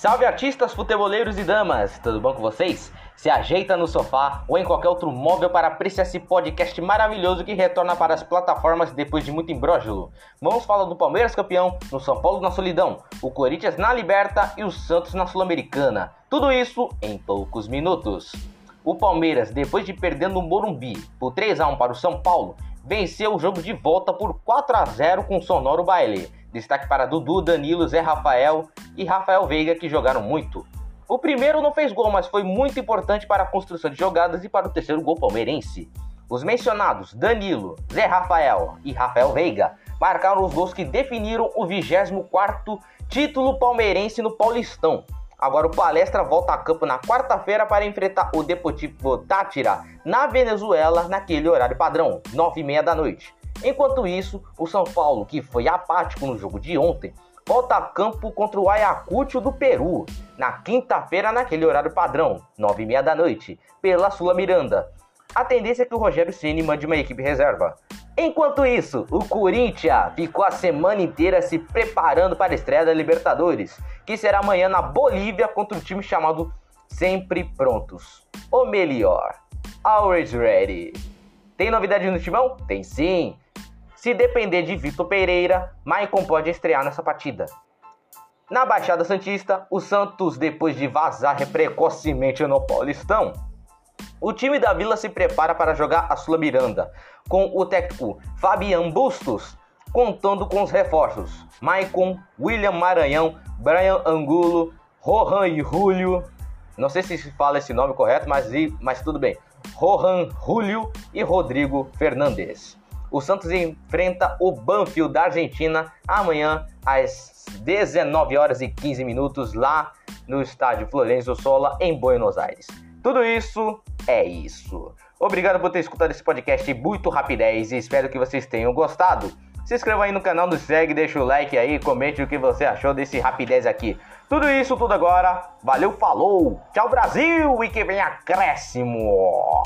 Salve artistas, futeboleiros e damas, tudo bom com vocês? Se ajeita no sofá ou em qualquer outro móvel para apreciar esse podcast maravilhoso que retorna para as plataformas depois de muito imbróglio. Vamos falar do Palmeiras campeão, no São Paulo na solidão, o Corinthians na liberta e o Santos na sul-americana. Tudo isso em poucos minutos. O Palmeiras, depois de perder no Morumbi por 3 a 1 para o São Paulo, venceu o jogo de volta por 4 a 0 com sonoro baile Destaque para Dudu, Danilo, Zé Rafael e Rafael Veiga que jogaram muito. O primeiro não fez gol, mas foi muito importante para a construção de jogadas e para o terceiro gol palmeirense. Os mencionados Danilo, Zé Rafael e Rafael Veiga marcaram os gols que definiram o 24º título palmeirense no Paulistão. Agora o Palestra volta a campo na quarta-feira para enfrentar o Deportivo Tátira na Venezuela naquele horário padrão, 9h30 da noite. Enquanto isso, o São Paulo, que foi apático no jogo de ontem, volta a campo contra o Ayacucho do Peru, na quinta-feira, naquele horário padrão, 9h30 da noite, pela Sula Miranda. A tendência é que o Rogério Ceni mande uma equipe reserva. Enquanto isso, o Corinthians ficou a semana inteira se preparando para a estreia da Libertadores, que será amanhã na Bolívia contra um time chamado Sempre Prontos. Ou melhor, Always Ready. Tem novidade no timão? Tem sim! Se depender de Vitor Pereira, Maicon pode estrear nessa partida. Na Baixada Santista, o Santos, depois de vazar precocemente no Paulistão, o time da Vila se prepara para jogar a Sula Miranda, com o técnico Fabian Bustos, contando com os reforços Maicon, William Maranhão, Brian Angulo, Rohan e Julio. Não sei se fala esse nome correto, mas, mas tudo bem. Rohan Julio e Rodrigo Fernandes o Santos enfrenta o Banfield da Argentina amanhã às 19 horas e 15 minutos lá no estádio Florencio Sola em Buenos Aires. Tudo isso é isso. Obrigado por ter escutado esse podcast muito rapidez e espero que vocês tenham gostado. Se inscreva aí no canal, nos segue, deixa o like aí, comente o que você achou desse rapidez aqui. Tudo isso, tudo agora. Valeu, falou. Tchau, Brasil. E que vem acréscimo.